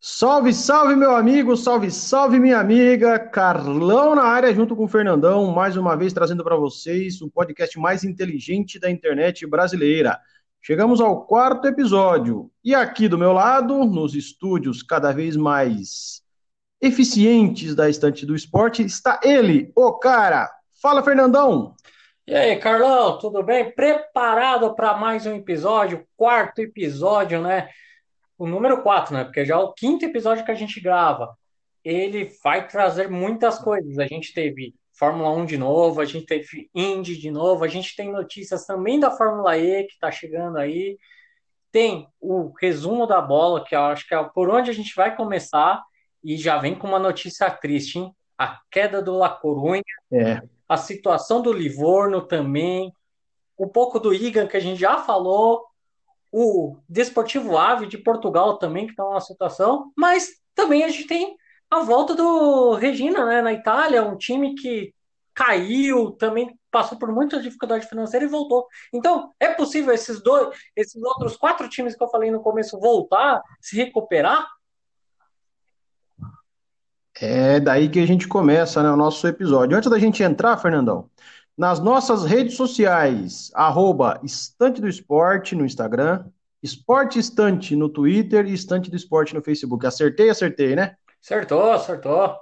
Salve, salve, meu amigo, salve, salve, minha amiga. Carlão na área, junto com o Fernandão, mais uma vez trazendo para vocês o podcast mais inteligente da internet brasileira. Chegamos ao quarto episódio e aqui do meu lado, nos estúdios cada vez mais eficientes da estante do esporte, está ele, o cara. Fala, Fernandão. E aí, Carlão, tudo bem? Preparado para mais um episódio, quarto episódio, né? O número 4, né? Porque já é o quinto episódio que a gente grava. Ele vai trazer muitas coisas. A gente teve Fórmula 1 de novo, a gente teve Indy de novo, a gente tem notícias também da Fórmula E que está chegando aí. Tem o resumo da bola, que eu acho que é por onde a gente vai começar, e já vem com uma notícia triste, hein? A queda do La Corunha, é. a situação do Livorno também, um pouco do Igan que a gente já falou, o Desportivo Ave de Portugal também, que está numa situação, mas também a gente tem a volta do Regina, né, na Itália, um time que caiu, também passou por muita dificuldade financeira e voltou. Então, é possível esses dois, esses outros quatro times que eu falei no começo voltar, se recuperar? É daí que a gente começa né, o nosso episódio. Antes da gente entrar, Fernandão, nas nossas redes sociais, arroba Estante do Esporte no Instagram, Esporte Estante no Twitter e Estante do Esporte no Facebook. Acertei, acertei, né? Acertou, acertou.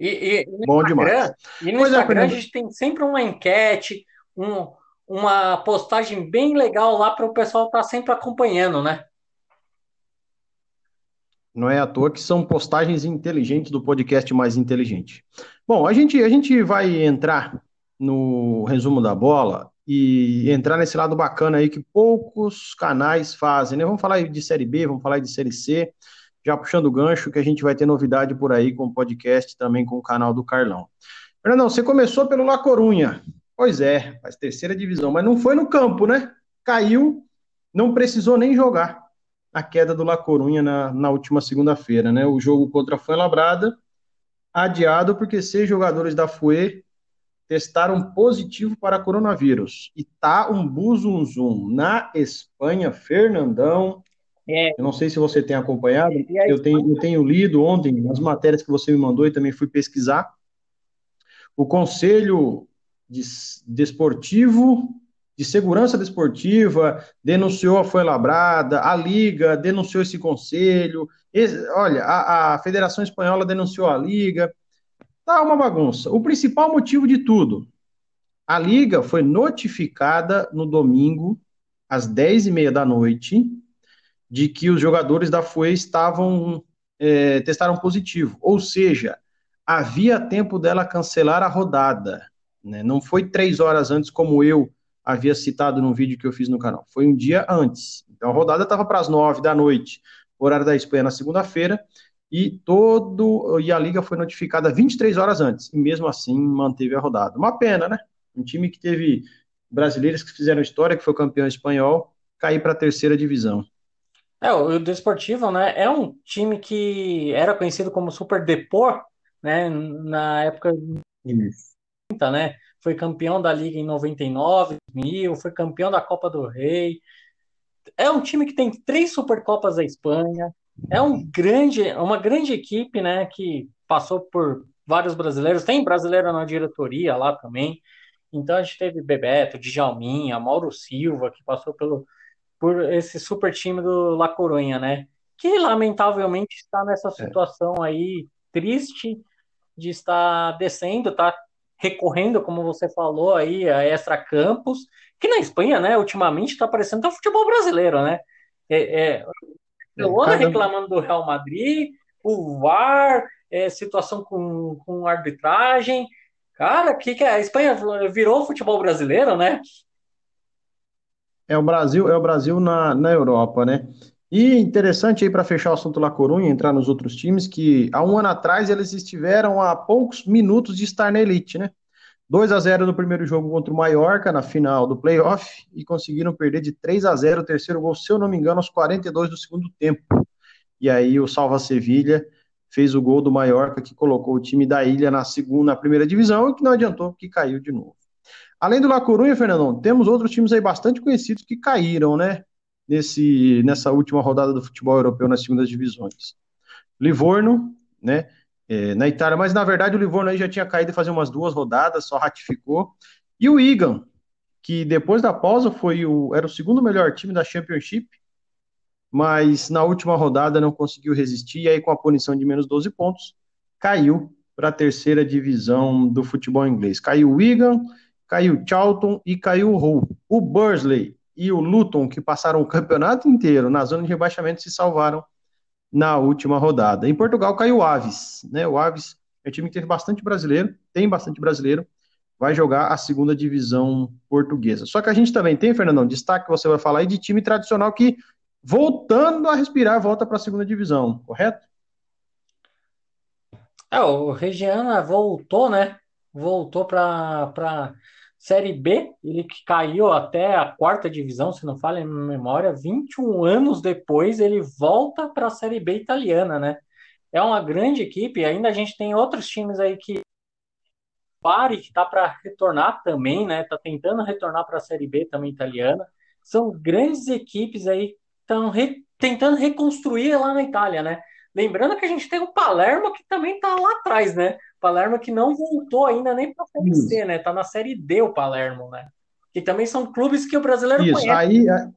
E, e, e Bom Instagram, demais. E no pois é, Instagram é, a gente tem sempre uma enquete, um, uma postagem bem legal lá para o pessoal estar tá sempre acompanhando, né? Não é à toa que são postagens inteligentes do podcast mais inteligente. Bom, a gente, a gente vai entrar no resumo da bola e entrar nesse lado bacana aí que poucos canais fazem, né? Vamos falar de Série B, vamos falar de Série C, já puxando o gancho que a gente vai ter novidade por aí com o podcast, também com o canal do Carlão. Fernandão, você começou pelo La Corunha. Pois é, faz terceira divisão, mas não foi no campo, né? Caiu, não precisou nem jogar a queda do La Corunha na, na última segunda-feira, né? O jogo contra a Fuenlabrada adiado porque seis jogadores da FUE testaram positivo para coronavírus. E tá um buzunzum na Espanha, Fernandão. É. Eu não sei se você tem acompanhado, eu tenho, eu tenho lido ontem nas matérias que você me mandou e também fui pesquisar. O Conselho de, Desportivo de Segurança Desportiva denunciou a Foi Labrada, a Liga denunciou esse conselho, esse, olha, a, a Federação Espanhola denunciou a Liga, Tá uma bagunça. O principal motivo de tudo, a liga foi notificada no domingo, às 10h30 da noite, de que os jogadores da FUE estavam é, testaram positivo. Ou seja, havia tempo dela cancelar a rodada. Né? Não foi três horas antes, como eu havia citado no vídeo que eu fiz no canal. Foi um dia antes. Então a rodada estava para as nove da noite, horário da Espanha, na segunda-feira e todo e a liga foi notificada 23 horas antes e mesmo assim manteve a rodada. Uma pena, né? Um time que teve brasileiros que fizeram história, que foi campeão espanhol, cair para a terceira divisão. É, o Desportivo, né, é um time que era conhecido como Super Depor, né, na época Isso. né? Foi campeão da liga em 99, 2000, foi campeão da Copa do Rei. É um time que tem três Supercopas da Espanha, é um grande, uma grande equipe, né, que passou por vários brasileiros. Tem brasileiro na diretoria lá também. Então a gente teve Bebeto, Djalminha, Mauro Silva, que passou pelo, por esse super time do La Coruña, né? Que lamentavelmente está nessa é. situação aí triste de estar descendo, tá recorrendo, como você falou aí, a extra campos, que na Espanha, né, ultimamente está parecendo até o futebol brasileiro, né? É, é, Barcelona Cada... reclamando do Real Madrid, o VAR, é, situação com, com arbitragem. Cara, que, que é? A Espanha virou futebol brasileiro, né? É o Brasil, é o Brasil na, na Europa, né? E interessante aí para fechar o assunto La Corunha, entrar nos outros times, que há um ano atrás eles estiveram a poucos minutos de estar na elite, né? 2 a 0 no primeiro jogo contra o Mallorca, na final do playoff, e conseguiram perder de 3 a 0 o terceiro gol, se eu não me engano, aos 42 do segundo tempo. E aí o Salva Sevilha fez o gol do Mallorca, que colocou o time da ilha na segunda, na primeira divisão, e que não adiantou, porque caiu de novo. Além do La Coruña, Fernandão, temos outros times aí bastante conhecidos que caíram, né? nesse, nessa última rodada do futebol europeu nas segundas divisões. Livorno, né? É, na Itália, mas na verdade o Livorno aí já tinha caído fazer umas duas rodadas, só ratificou. E o Igan, que depois da pausa foi o, era o segundo melhor time da Championship, mas na última rodada não conseguiu resistir, e aí com a punição de menos 12 pontos, caiu para a terceira divisão do futebol inglês. Caiu o Wigan, caiu o Charlton e caiu o Hull. O Bursley e o Luton, que passaram o campeonato inteiro na zona de rebaixamento, se salvaram na última rodada. Em Portugal caiu o Aves, né? O Aves é um time que teve bastante brasileiro, tem bastante brasileiro, vai jogar a segunda divisão portuguesa. Só que a gente também tem, Fernandão, destaque que você vai falar aí de time tradicional que voltando a respirar volta para a segunda divisão, correto? É, o Regiana voltou, né? Voltou para Série B, ele que caiu até a quarta divisão, se não falha em memória, 21 anos depois ele volta para a Série B italiana, né? É uma grande equipe, ainda a gente tem outros times aí que Bari que está para retornar também, né? Tá tentando retornar para a Série B também italiana. São grandes equipes aí estão re... tentando reconstruir lá na Itália, né? Lembrando que a gente tem o Palermo que também está lá atrás, né? Palermo que não voltou ainda nem para a Série C, né? Tá na Série D o Palermo, né? Que também são clubes que o brasileiro Isso, conhece. Aí, é,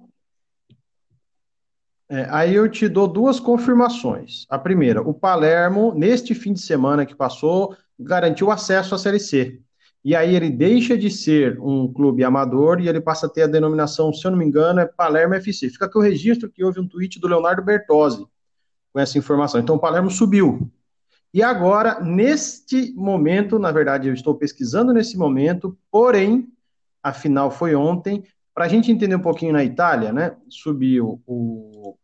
é, aí eu te dou duas confirmações. A primeira, o Palermo, neste fim de semana que passou, garantiu acesso à Série C. E aí ele deixa de ser um clube amador e ele passa a ter a denominação, se eu não me engano, é Palermo FC. Fica aqui o registro que houve um tweet do Leonardo Bertozzi com essa informação. Então o Palermo subiu. E agora, neste momento, na verdade, eu estou pesquisando nesse momento, porém, a final foi ontem. Para a gente entender um pouquinho na Itália, né? Subiu o.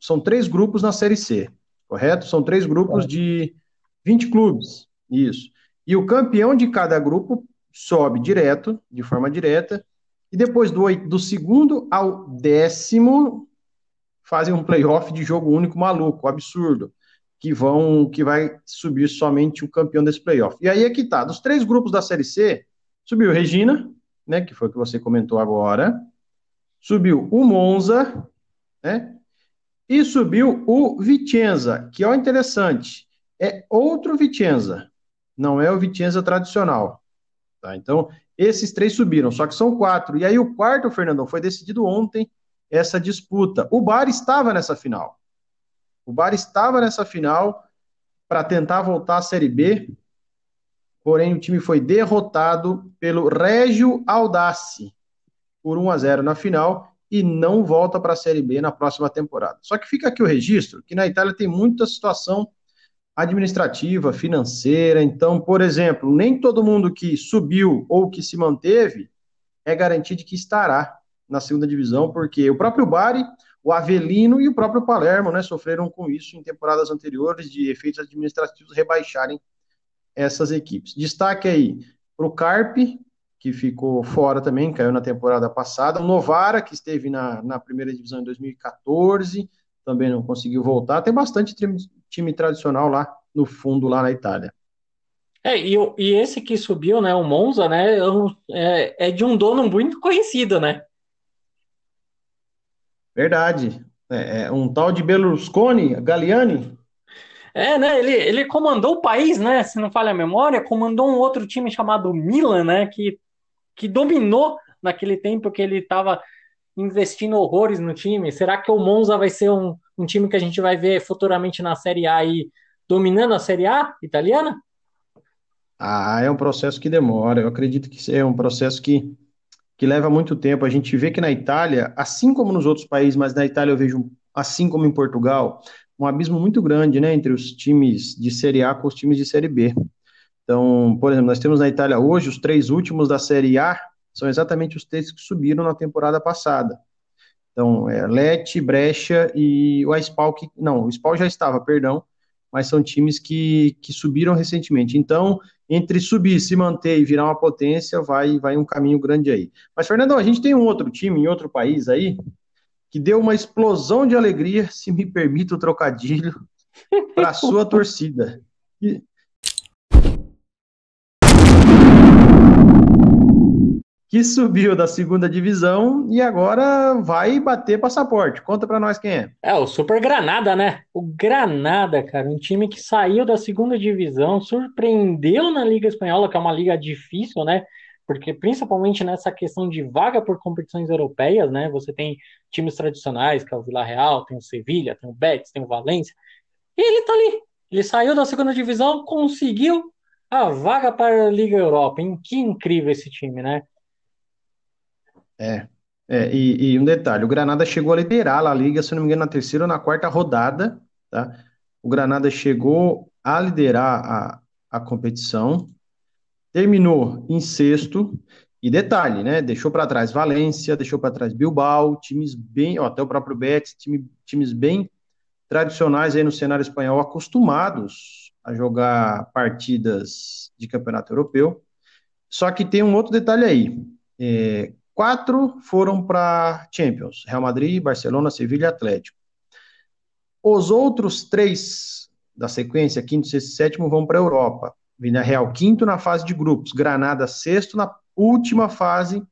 São três grupos na Série C, correto? São três grupos de 20 clubes. Isso. E o campeão de cada grupo sobe direto, de forma direta, e depois do, do segundo ao décimo fazem um playoff de jogo único maluco, absurdo que vão que vai subir somente o campeão desse playoff. E aí é que tá, dos três grupos da Série C, subiu Regina, né, que foi o que você comentou agora, subiu o Monza, né, e subiu o Vicenza, que é interessante, é outro Vicenza, não é o Vicenza tradicional, tá? Então, esses três subiram, só que são quatro. E aí o quarto, Fernandão, foi decidido ontem essa disputa. O Bar estava nessa final. O Bar estava nessa final para tentar voltar à Série B, porém o time foi derrotado pelo Régio Audace por 1 a 0 na final e não volta para a Série B na próxima temporada. Só que fica aqui o registro que na Itália tem muita situação administrativa, financeira. Então, por exemplo, nem todo mundo que subiu ou que se manteve é garantido que estará na segunda divisão, porque o próprio Bari o Avelino e o próprio Palermo né, sofreram com isso em temporadas anteriores de efeitos administrativos rebaixarem essas equipes. Destaque aí para o Carpe, que ficou fora também, caiu na temporada passada. O Novara, que esteve na, na primeira divisão em 2014, também não conseguiu voltar. Tem bastante time, time tradicional lá no fundo, lá na Itália. É, e, e esse que subiu, né, o Monza, né, é, é de um dono muito conhecido, né? Verdade. É, é, um tal de Berlusconi, Galliani. É, né? Ele, ele comandou o país, né? Se não falha a memória, comandou um outro time chamado Milan, né? Que, que dominou naquele tempo que ele estava investindo horrores no time. Será que o Monza vai ser um, um time que a gente vai ver futuramente na Série A e dominando a Série A italiana? Ah, é um processo que demora. Eu acredito que é um processo que que leva muito tempo. A gente vê que na Itália, assim como nos outros países, mas na Itália eu vejo, assim como em Portugal, um abismo muito grande né, entre os times de Série A com os times de Série B. Então, por exemplo, nós temos na Itália hoje os três últimos da Série A são exatamente os três que subiram na temporada passada. Então, é Leti, Brecha e o Spal, que não, o já estava, perdão, mas são times que, que subiram recentemente. Então, entre subir, se manter e virar uma potência, vai, vai um caminho grande aí. Mas, Fernandão, a gente tem um outro time em outro país aí que deu uma explosão de alegria, se me permite o trocadilho, para a sua torcida. Que subiu da segunda divisão e agora vai bater passaporte. Conta para nós quem é. É, o Super Granada, né? O Granada, cara, um time que saiu da segunda divisão, surpreendeu na Liga Espanhola, que é uma liga difícil, né? Porque principalmente nessa questão de vaga por competições europeias, né? Você tem times tradicionais, que é o Villarreal, tem o Sevilha, tem o Betis, tem o Valência. E ele tá ali. Ele saiu da segunda divisão, conseguiu a vaga para a Liga Europa. Hein? Que incrível esse time, né? É, é e, e, um detalhe, o Granada chegou a liderar a Liga, se não me engano, na terceira ou na quarta rodada, tá? O Granada chegou a liderar a, a competição, terminou em sexto, e detalhe, né? Deixou para trás Valência, deixou para trás Bilbao, times bem, ó, até o próprio Betis, time, times bem tradicionais aí no cenário espanhol, acostumados a jogar partidas de campeonato europeu. Só que tem um outro detalhe aí. É, Quatro foram para Champions: Real Madrid, Barcelona, Sevilha e Atlético. Os outros três da sequência, quinto, sexto e sétimo, vão para a Europa. Vina Real, quinto na fase de grupos, Granada, sexto na última fase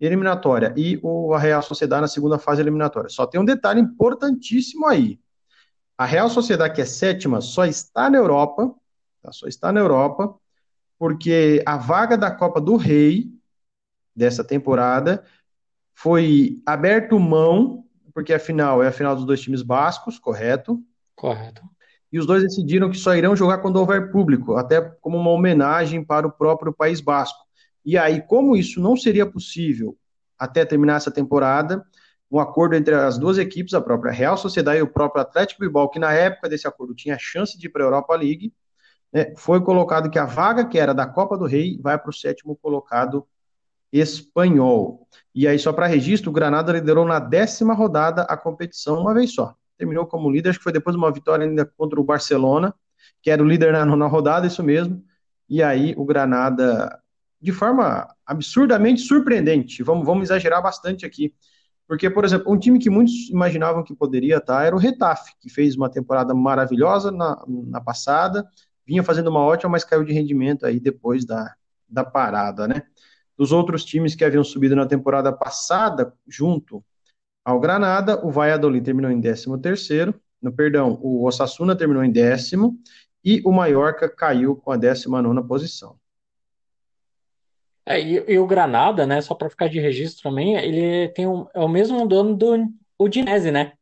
eliminatória e o Real Sociedade na segunda fase eliminatória. Só tem um detalhe importantíssimo aí. A Real Sociedade, que é sétima, só está na Europa, tá? só está na Europa, porque a vaga da Copa do Rei dessa temporada. Foi aberto mão, porque a final é a final dos dois times bascos, correto? Correto. E os dois decidiram que só irão jogar quando houver público, até como uma homenagem para o próprio País Basco. E aí, como isso não seria possível até terminar essa temporada, um acordo entre as duas equipes, a própria Real Sociedade e o próprio Atlético Bilbao, que na época desse acordo tinha chance de ir para a Europa League, né, foi colocado que a vaga que era da Copa do Rei vai para o sétimo colocado espanhol. E aí, só para registro, o Granada liderou na décima rodada a competição uma vez só. Terminou como líder, acho que foi depois de uma vitória ainda contra o Barcelona, que era o líder na nona rodada, isso mesmo. E aí, o Granada, de forma absurdamente surpreendente, vamos, vamos exagerar bastante aqui. Porque, por exemplo, um time que muitos imaginavam que poderia estar era o Retafe, que fez uma temporada maravilhosa na, na passada, vinha fazendo uma ótima, mas caiu de rendimento aí depois da, da parada, né? Dos outros times que haviam subido na temporada passada, junto ao Granada, o Valladolid terminou em 13º, no perdão, o Osasuna terminou em décimo e o Mallorca caiu com a 19ª posição. É, e, e, o Granada, né, só para ficar de registro também, ele tem um, é o mesmo dono do Udinese, né?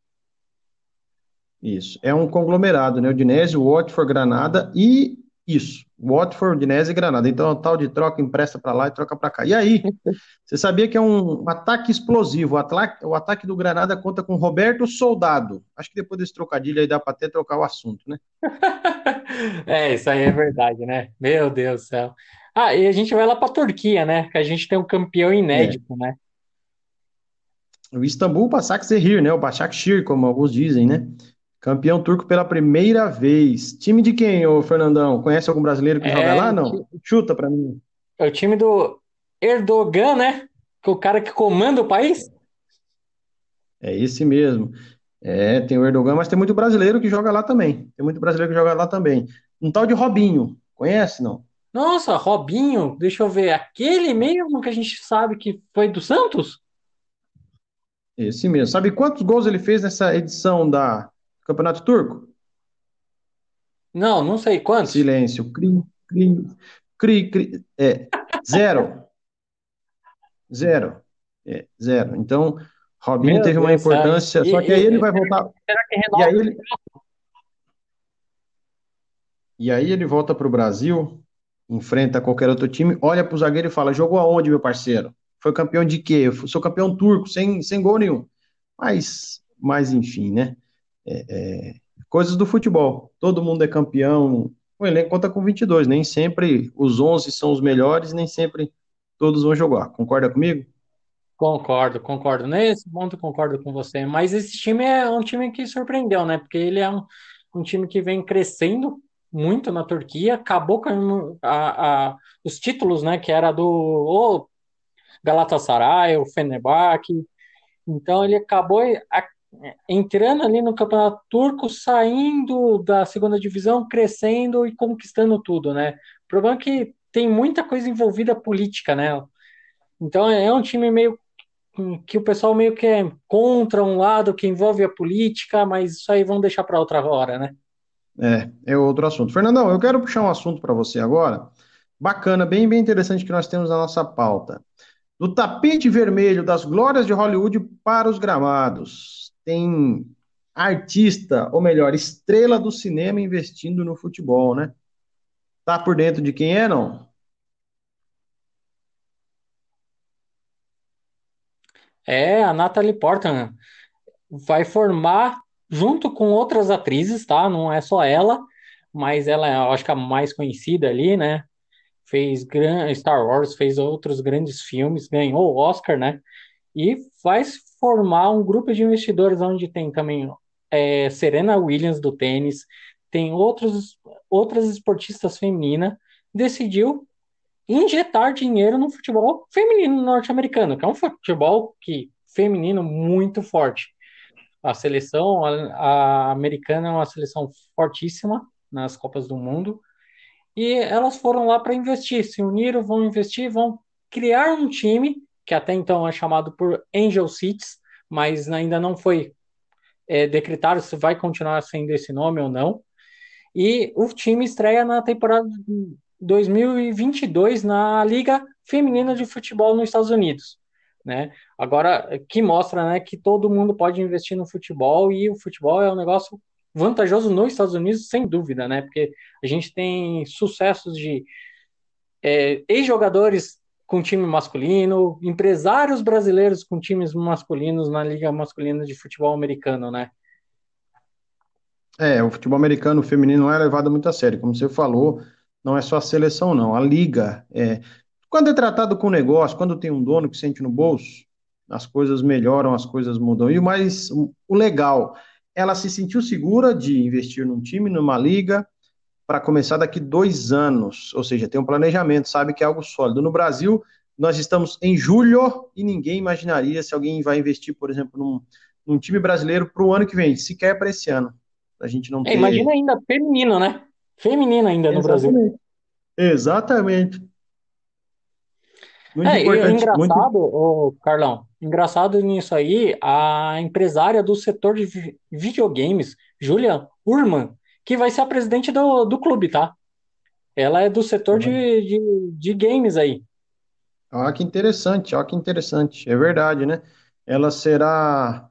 Isso, é um conglomerado, né? Udinese, Watford, Granada e isso, Watford, Udinese e Granada. Então, é tal de troca, empresta para lá e troca para cá. E aí, você sabia que é um ataque explosivo. O ataque, o ataque do Granada conta com Roberto Soldado. Acho que depois desse trocadilho aí dá para até trocar o assunto, né? é, isso aí é verdade, né? Meu Deus do céu. Ah, e a gente vai lá para Turquia, né? Que a gente tem um campeão inédito, é. né? O Istambul Başakşehir, né? O Başakşehir, como alguns dizem, né? Campeão turco pela primeira vez. Time de quem, ô Fernandão? Conhece algum brasileiro que é, joga lá? Não? Chuta pra mim. É o time do Erdogan, né? Que é o cara que comanda o país. É esse mesmo. É, tem o Erdogan, mas tem muito brasileiro que joga lá também. Tem muito brasileiro que joga lá também. Um tal de Robinho. Conhece, não? Nossa, Robinho, deixa eu ver. Aquele mesmo que a gente sabe que foi do Santos? Esse mesmo. Sabe quantos gols ele fez nessa edição da Campeonato Turco? Não, não sei quantos. Silêncio. Cri, cri, cri, cri. É, zero. zero. É, zero. Então, Robinho Meu teve uma importância, só que aí ele vai voltar. Será que e aí ele, e aí ele volta para o Brasil, enfrenta qualquer outro time, olha para o zagueiro e fala: jogou aonde, meu parceiro? Foi campeão de quê? Eu sou campeão turco, sem, sem gol nenhum. Mas, mas enfim, né? É, é, coisas do futebol. Todo mundo é campeão. O elenco conta com 22. Nem sempre os 11 são os melhores, nem sempre todos vão jogar. Concorda comigo? Concordo, concordo. Nesse ponto concordo com você. Mas esse time é um time que surpreendeu, né? Porque ele é um, um time que vem crescendo muito na Turquia, acabou com a, a, os títulos, né? Que era do Galatasaray, o Fenerbahçe. Então ele acabou entrando ali no campeonato turco, saindo da segunda divisão, crescendo e conquistando tudo, né? O problema é que tem muita coisa envolvida política, né? Então é um time meio que o pessoal meio que é contra um lado que envolve a política, mas isso aí vamos deixar para outra hora, né? É, é outro assunto. Fernandão, eu quero puxar um assunto para você agora. Bacana, bem, bem interessante que nós temos na nossa pauta. Do tapete vermelho das glórias de Hollywood para os gramados. Tem artista, ou melhor, estrela do cinema investindo no futebol, né? Tá por dentro de quem é, não? É, a Natalie Portman vai formar junto com outras atrizes, tá? Não é só ela, mas ela é, acho que a mais conhecida ali, né? Fez Star Wars, fez outros grandes filmes, ganhou o Oscar, né? E vai formar um grupo de investidores onde tem também é, Serena Williams do tênis, tem outros, outras esportistas femininas, decidiu injetar dinheiro no futebol feminino norte-americano, que é um futebol que feminino muito forte. A seleção a, a americana é uma seleção fortíssima nas Copas do Mundo. E elas foram lá para investir, se uniram, vão investir, vão criar um time que até então é chamado por Angel Cities, mas ainda não foi é, decretado se vai continuar sendo esse nome ou não. E o time estreia na temporada 2022 na Liga Feminina de Futebol nos Estados Unidos. Né? Agora, que mostra né, que todo mundo pode investir no futebol e o futebol é um negócio vantajoso nos Estados Unidos, sem dúvida, né? Porque a gente tem sucessos de é, ex-jogadores com time masculino, empresários brasileiros com times masculinos na Liga Masculina de Futebol Americano, né? É, o futebol americano feminino não é levado muito a sério, como você falou, não é só a seleção, não. A liga, é, quando é tratado com negócio, quando tem um dono que sente no bolso, as coisas melhoram, as coisas mudam. E o mais, o legal, ela se sentiu segura de investir num time, numa liga, para começar daqui dois anos, ou seja, tem um planejamento, sabe que é algo sólido. No Brasil, nós estamos em julho e ninguém imaginaria se alguém vai investir, por exemplo, num, num time brasileiro para o ano que vem, sequer para esse ano. A gente não é, ter... Imagina ainda feminino, né? Feminino ainda no Exatamente. Brasil. Exatamente. Muito é, importante. engraçado, muito... Carlão, engraçado nisso aí, a empresária do setor de videogames, Julia Urman, que vai ser a presidente do, do clube, tá? Ela é do setor de, de, de games aí. Olha que interessante, olha que interessante. É verdade, né? Ela será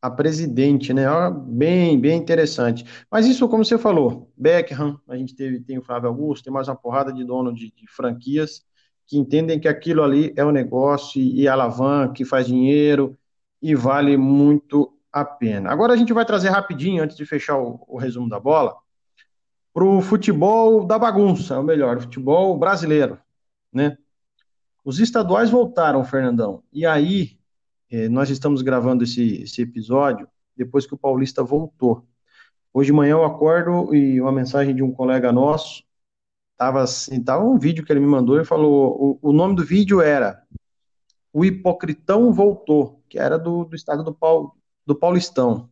a presidente, né? Bem, bem interessante. Mas isso, como você falou, Beckham, a gente teve, tem o Flávio Augusto, tem mais uma porrada de dono de, de franquias que entendem que aquilo ali é um negócio e, e alavanca, que faz dinheiro e vale muito a pena. Agora a gente vai trazer rapidinho, antes de fechar o, o resumo da bola, para o futebol da bagunça, ou melhor, o futebol brasileiro, né? Os estaduais voltaram, Fernandão, e aí é, nós estamos gravando esse, esse episódio depois que o Paulista voltou. Hoje de manhã eu acordo e uma mensagem de um colega nosso, tava assim, tava um vídeo que ele me mandou e falou, o, o nome do vídeo era O Hipocritão Voltou, que era do, do estado do, Paul, do Paulistão.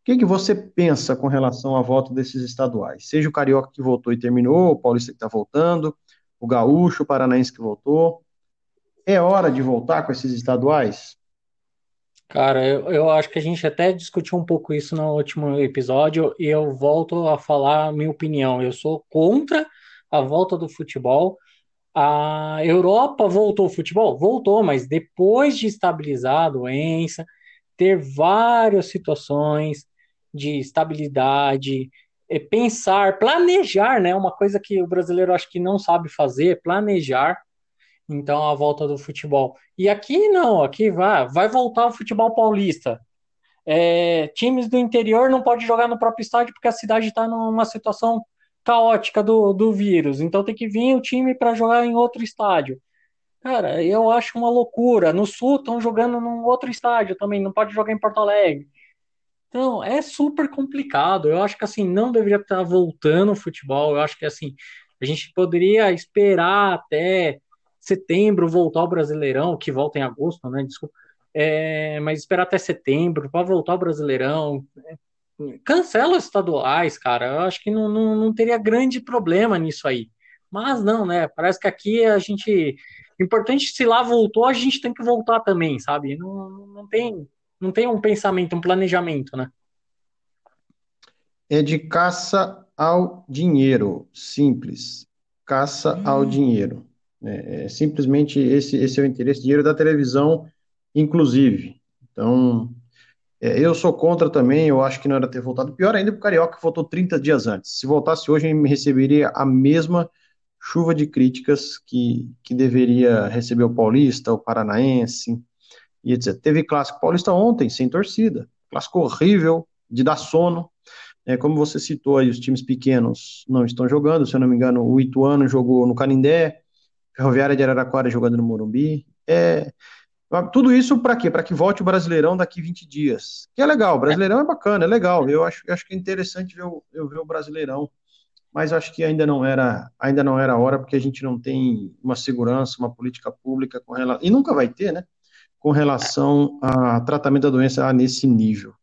O que, que você pensa com relação à volta desses estaduais? Seja o Carioca que voltou e terminou, o Paulista que está voltando, o Gaúcho, o Paranaense que voltou. É hora de voltar com esses estaduais? Cara, eu, eu acho que a gente até discutiu um pouco isso no último episódio e eu volto a falar a minha opinião. Eu sou contra a volta do futebol. A Europa voltou ao futebol? Voltou, mas depois de estabilizar a doença, ter várias situações de estabilidade, é, pensar, planejar, né? Uma coisa que o brasileiro acho que não sabe fazer, planejar então, a volta do futebol. E aqui não, aqui vai, vai voltar o futebol paulista. É, times do interior não podem jogar no próprio estádio porque a cidade está numa situação caótica do, do vírus. Então tem que vir o time para jogar em outro estádio. Cara, eu acho uma loucura. No sul estão jogando num outro estádio também, não pode jogar em Porto Alegre. Então, é super complicado. Eu acho que assim, não deveria estar voltando o futebol. Eu acho que assim, a gente poderia esperar até setembro voltar ao Brasileirão, que volta em agosto, né? Desculpa. É, mas esperar até setembro para voltar ao Brasileirão. Cancela os estaduais, cara. Eu acho que não, não, não teria grande problema nisso aí. Mas não, né? Parece que aqui a gente. Importante se lá voltou, a gente tem que voltar também, sabe? Não, não, tem, não tem um pensamento, um planejamento, né? É de caça ao dinheiro, simples. Caça hum. ao dinheiro. É, é, simplesmente esse, esse é o interesse, dinheiro da televisão, inclusive. Então, é, eu sou contra também, eu acho que não era ter voltado. Pior ainda, o Carioca votou 30 dias antes. Se voltasse hoje, ele receberia a mesma chuva de críticas que, que deveria receber o Paulista, o Paranaense e etc. Teve clássico paulista ontem, sem torcida. Clássico horrível, de dar sono. É, como você citou aí, os times pequenos não estão jogando, se eu não me engano, o Ituano jogou no Canindé, Ferroviária de Araraquara jogando no Morumbi. É, tudo isso para quê? Para que volte o Brasileirão daqui 20 dias. Que é legal, o Brasileirão é bacana, é legal. Eu acho, eu acho que é interessante ver o, eu ver o Brasileirão, mas acho que ainda não era, ainda não era a hora, porque a gente não tem uma segurança, uma política pública com relação, e nunca vai ter, né? Com relação a tratamento da doença nesse nível.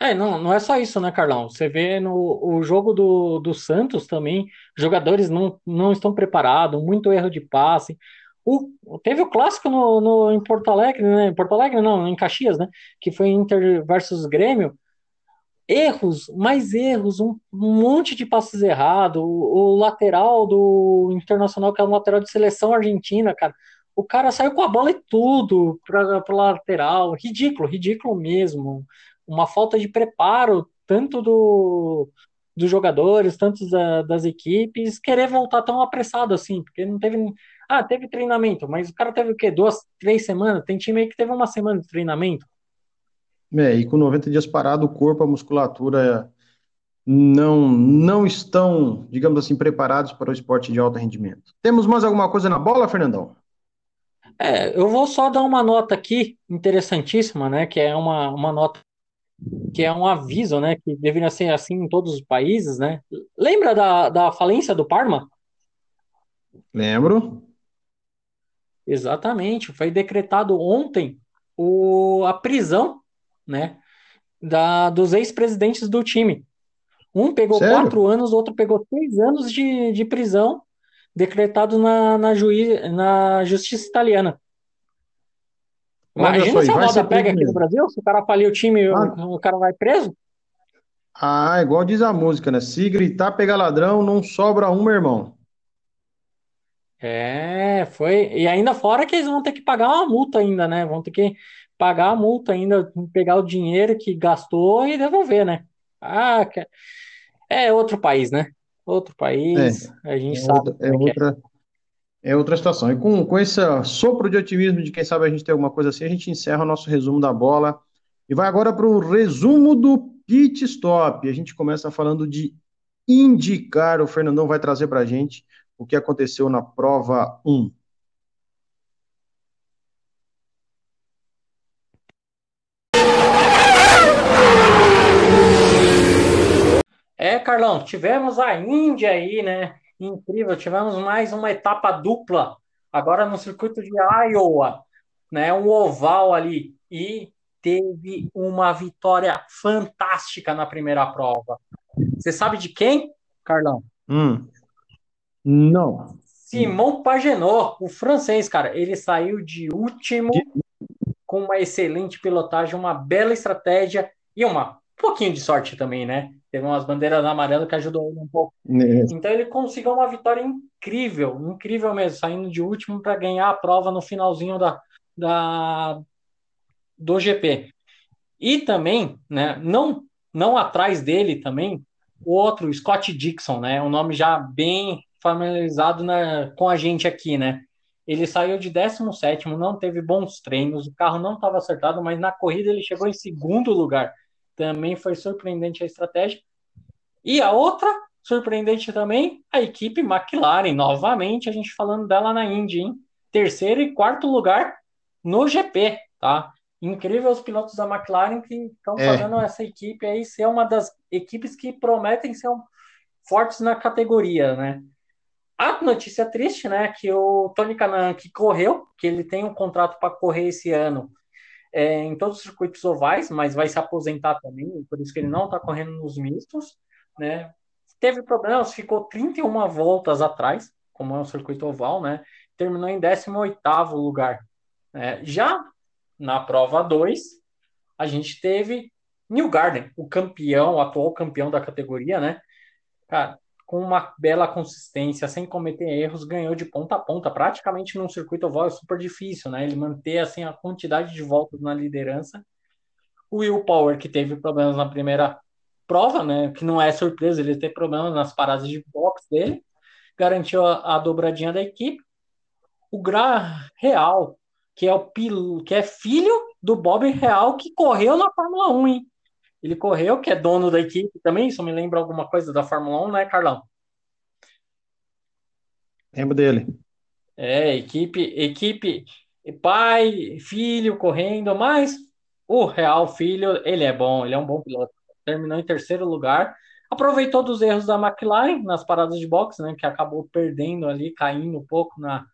É, não, não é só isso, né, Carlão? Você vê no o jogo do, do Santos também, jogadores não, não estão preparados, muito erro de passe. O, teve o clássico no, no, em Porto Alegre, né? Em Porto Alegre, não, em Caxias, né? Que foi Inter versus Grêmio. Erros, mais erros, um, um monte de passes errados. O, o, lateral do Internacional, que é o lateral de seleção argentina, cara. O cara saiu com a bola e tudo para o lateral. Ridículo, ridículo mesmo. Uma falta de preparo, tanto do, dos jogadores, tanto da, das equipes, querer voltar tão apressado assim, porque não teve ah, teve treinamento, mas o cara teve o quê? Duas, três semanas? Tem time aí que teve uma semana de treinamento. É, e com 90 dias parado, o corpo, a musculatura não, não estão, digamos assim, preparados para o esporte de alto rendimento. Temos mais alguma coisa na bola, Fernandão? É, eu vou só dar uma nota aqui interessantíssima, né? Que é uma, uma nota que é um aviso, né? Que deveria ser assim em todos os países, né? Lembra da, da falência do Parma? Lembro. Exatamente, foi decretado ontem o, a prisão, né, da, dos ex-presidentes do time. Um pegou Sério? quatro anos, outro pegou seis anos de, de prisão, decretado na, na, juiz, na justiça italiana. Imagina se a moda pega aqui no Brasil, se o cara falir o time, ah. o, o cara vai preso. Ah, igual diz a música, né? Se gritar, pegar ladrão, não sobra um, meu irmão. É, foi. E ainda fora que eles vão ter que pagar uma multa ainda, né? Vão ter que pagar a multa ainda, pegar o dinheiro que gastou e devolver, né? Ah, é outro país, né? Outro país, é, a gente é sabe. Outra, é, é, outra, é. outra situação. E com, com esse sopro de otimismo de quem sabe a gente tem alguma coisa assim, a gente encerra o nosso resumo da bola e vai agora para o resumo do pit stop. A gente começa falando de indicar, o Fernandão vai trazer para a gente o que aconteceu na prova 1. É, Carlão, tivemos a Índia aí, né? Incrível, tivemos mais uma etapa dupla, agora no circuito de Iowa, né? Um oval ali. E teve uma vitória fantástica na primeira prova. Você sabe de quem, Carlão? Hum. Não. Simon Pagenot, o francês, cara, ele saiu de último com uma excelente pilotagem, uma bela estratégia e uma um pouquinho de sorte também, né? Teve umas bandeiras amarelas que ajudou ele um pouco. É. Então ele conseguiu uma vitória incrível, incrível mesmo, saindo de último para ganhar a prova no finalzinho da, da do GP. E também, né, não não atrás dele também, o outro Scott Dixon, né? Um nome já bem familiarizado na, com a gente aqui, né? Ele saiu de 17, não teve bons treinos, o carro não estava acertado, mas na corrida ele chegou em segundo lugar. Também foi surpreendente a estratégia. E a outra, surpreendente também, a equipe McLaren, novamente, a gente falando dela na Indy, hein? Terceiro e quarto lugar no GP, tá? Incrível os pilotos da McLaren que estão é. fazendo essa equipe aí ser uma das equipes que prometem ser um, fortes na categoria, né? A notícia triste, né, que o Tony Canan, que correu, que ele tem um contrato para correr esse ano é, em todos os circuitos ovais, mas vai se aposentar também, por isso que ele não está correndo nos mistos, né? teve problemas, ficou 31 voltas atrás, como é um circuito oval, né? Terminou em 18º lugar. É, já na prova 2, a gente teve New Garden, o campeão, o atual campeão da categoria, né? Cara, com uma bela consistência, sem cometer erros, ganhou de ponta a ponta. Praticamente num circuito oval é super difícil, né? Ele manter assim a quantidade de voltas na liderança. O Will Power, que teve problemas na primeira prova, né? Que não é surpresa, ele teve problemas nas paradas de box dele, garantiu a, a dobradinha da equipe. O Gra Real, que é o que é filho do Bob Real, que correu na Fórmula 1, hein? Ele correu, que é dono da equipe também. Isso me lembra alguma coisa da Fórmula 1, né, Carlão? Lembro dele. É, equipe, equipe, pai, filho correndo, mas o Real Filho, ele é bom, ele é um bom piloto. Terminou em terceiro lugar. Aproveitou dos erros da McLaren nas paradas de boxe, né? Que acabou perdendo ali, caindo um pouco na,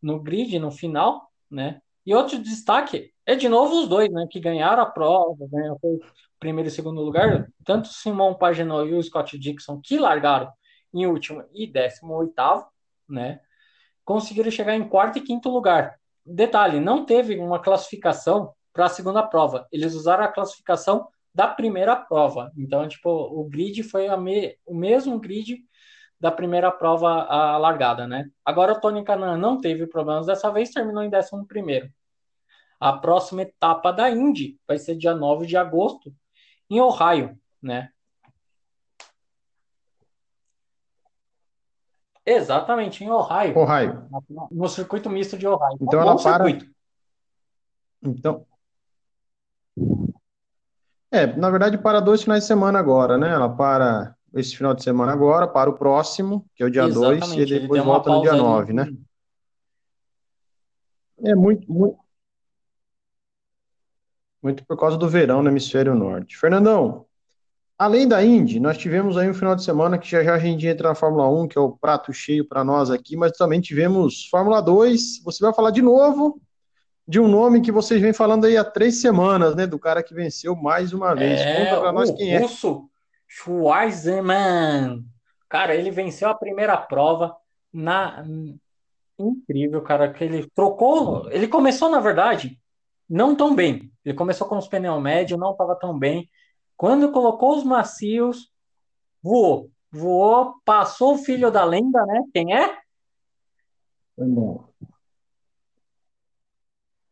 no grid no final, né? E outro destaque é de novo os dois, né? Que ganharam a prova, né? Foi primeiro e segundo lugar, tanto Simon Pagenaud e o Scott Dixon, que largaram em último e décimo oitavo, né, conseguiram chegar em quarto e quinto lugar. Detalhe, não teve uma classificação para a segunda prova. Eles usaram a classificação da primeira prova. Então, tipo, o grid foi me, o mesmo grid da primeira prova a largada, né? Agora o Tony Canan não teve problemas dessa vez, terminou em décimo primeiro. A próxima etapa da Indy vai ser dia 9 de agosto, em Ohio, né? Exatamente, em Ohio. Ohio. No circuito misto de Ohio. Então ela para. Circuito. Então. É, na verdade, para dois finais de semana agora, né? Ela para esse final de semana agora, para o próximo, que é o dia 2, e depois volta no dia 9, né? É muito, muito, muito por causa do verão no hemisfério norte. Fernandão, além da Indy, nós tivemos aí um final de semana que já já a gente entra na Fórmula 1, que é o prato cheio para nós aqui, mas também tivemos Fórmula 2. Você vai falar de novo de um nome que vocês vêm falando aí há três semanas, né? Do cara que venceu mais uma vez. É, Conta para nós quem é. Russo Schwarzman. Cara, ele venceu a primeira prova na incrível, cara, que ele trocou, ele começou na verdade não tão bem. Ele começou com os pneus médios, não estava tão bem. Quando colocou os macios, voou. Voou, passou o filho da lenda, né? Quem é?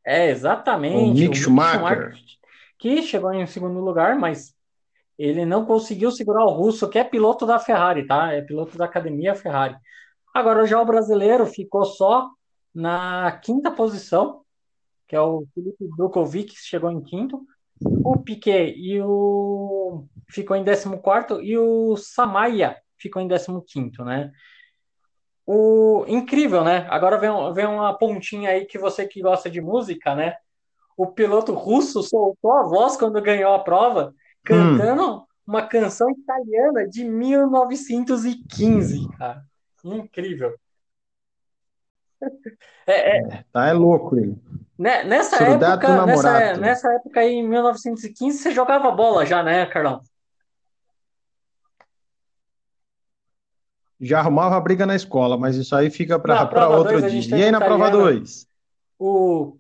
É, exatamente. O Mick Schumacher. Schumacher. Que chegou em segundo lugar, mas ele não conseguiu segurar o russo, que é piloto da Ferrari, tá? É piloto da academia Ferrari. Agora, já o brasileiro ficou só na quinta posição, que é o Felipe Dukovic, que chegou em quinto, o Piquet e o ficou em 14 e o Samaia ficou em 15, né? O incrível, né? Agora vem, vem uma pontinha aí que você que gosta de música, né? O piloto russo soltou a voz quando ganhou a prova, cantando hum. uma canção italiana de 1915, cara. Incrível. É, é, tá, é louco ele. Né, nessa época, nessa, nessa época aí, em 1915, você jogava bola já, né, Carlão? Já arrumava briga na escola, mas isso aí fica para outro dois, dia. E aí na prova 2? O